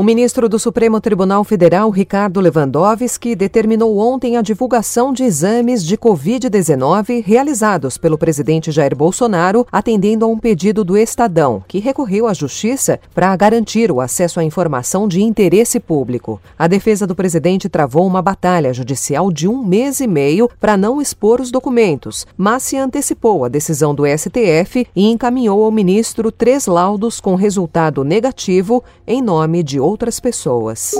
O ministro do Supremo Tribunal Federal, Ricardo Lewandowski, determinou ontem a divulgação de exames de Covid-19 realizados pelo presidente Jair Bolsonaro, atendendo a um pedido do Estadão, que recorreu à Justiça para garantir o acesso à informação de interesse público. A defesa do presidente travou uma batalha judicial de um mês e meio para não expor os documentos, mas se antecipou à decisão do STF e encaminhou ao ministro três laudos com resultado negativo em nome de outras pessoas.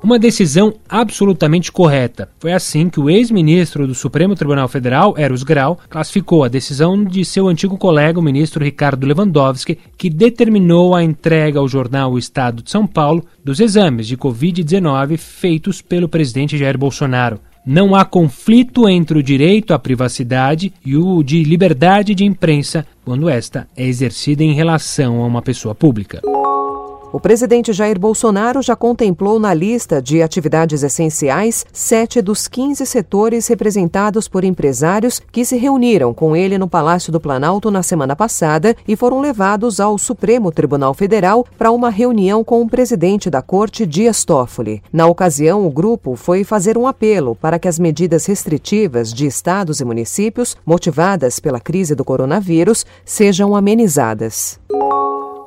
Uma decisão absolutamente correta. Foi assim que o ex-ministro do Supremo Tribunal Federal, Eros Grau, classificou a decisão de seu antigo colega, o ministro Ricardo Lewandowski, que determinou a entrega ao jornal O Estado de São Paulo dos exames de Covid-19 feitos pelo presidente Jair Bolsonaro. Não há conflito entre o direito à privacidade e o de liberdade de imprensa quando esta é exercida em relação a uma pessoa pública. O presidente Jair Bolsonaro já contemplou na lista de atividades essenciais sete dos 15 setores representados por empresários que se reuniram com ele no Palácio do Planalto na semana passada e foram levados ao Supremo Tribunal Federal para uma reunião com o presidente da Corte, Dias Toffoli. Na ocasião, o grupo foi fazer um apelo para que as medidas restritivas de estados e municípios, motivadas pela crise do coronavírus, sejam amenizadas.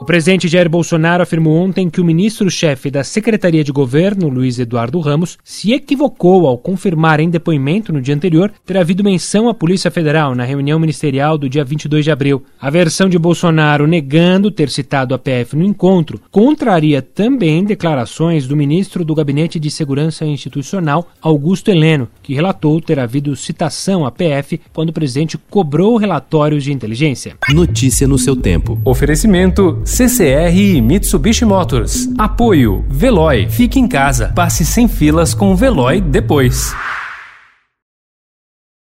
O presidente Jair Bolsonaro afirmou ontem que o ministro-chefe da Secretaria de Governo, Luiz Eduardo Ramos, se equivocou ao confirmar em depoimento no dia anterior ter havido menção à Polícia Federal na reunião ministerial do dia 22 de abril. A versão de Bolsonaro negando ter citado a PF no encontro contraria também declarações do ministro do Gabinete de Segurança Institucional, Augusto Heleno, que relatou ter havido citação à PF quando o presidente cobrou relatórios de inteligência. Notícia no seu tempo. Oferecimento CCR e Mitsubishi Motors. Apoio Veloy. Fique em casa. Passe sem filas com o Veloy depois.